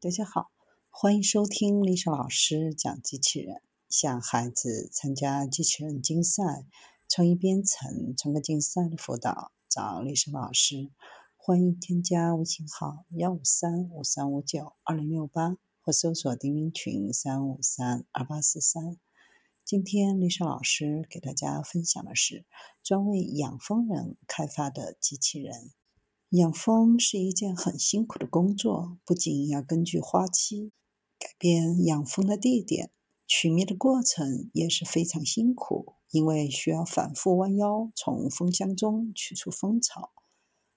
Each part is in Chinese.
大家好，欢迎收听丽莎老师讲机器人。向孩子参加机器人竞赛、创意编程、创客竞赛的辅导，找丽莎老师。欢迎添加微信号幺五三五三五九二零六八，或搜索钉钉群三五三二八四三。今天丽莎老师给大家分享的是专为养蜂人开发的机器人。养蜂是一件很辛苦的工作，不仅要根据花期改变养蜂的地点，取蜜的过程也是非常辛苦，因为需要反复弯腰从蜂箱中取出蜂巢。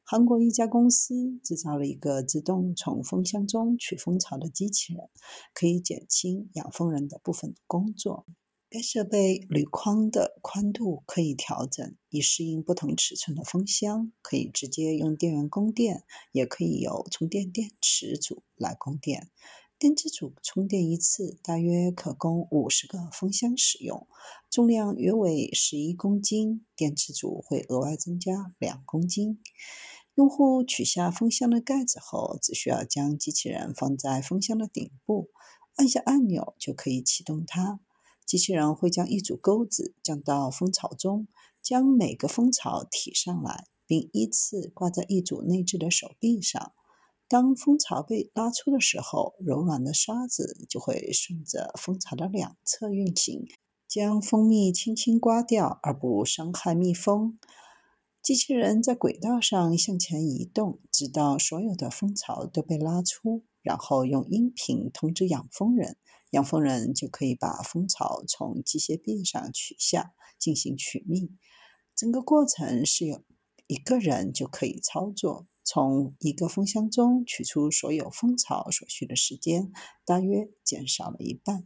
韩国一家公司制造了一个自动从蜂箱中取蜂巢的机器人，可以减轻养蜂人的部分工作。该设备铝框的宽度可以调整，以适应不同尺寸的风箱。可以直接用电源供电，也可以由充电电池组来供电。电池组充电一次大约可供五十个风箱使用，重量约为十一公斤。电池组会额外增加两公斤。用户取下风箱的盖子后，只需要将机器人放在风箱的顶部，按下按钮就可以启动它。机器人会将一组钩子降到蜂巢中，将每个蜂巢提上来，并依次挂在一组内置的手臂上。当蜂巢被拉出的时候，柔软的刷子就会顺着蜂巢的两侧运行，将蜂蜜轻轻刮掉，而不伤害蜜蜂。机器人在轨道上向前移动，直到所有的蜂巢都被拉出，然后用音频通知养蜂人。养蜂人就可以把蜂巢从机械臂上取下，进行取蜜。整个过程是由一个人就可以操作。从一个蜂箱中取出所有蜂巢所需的时间，大约减少了一半。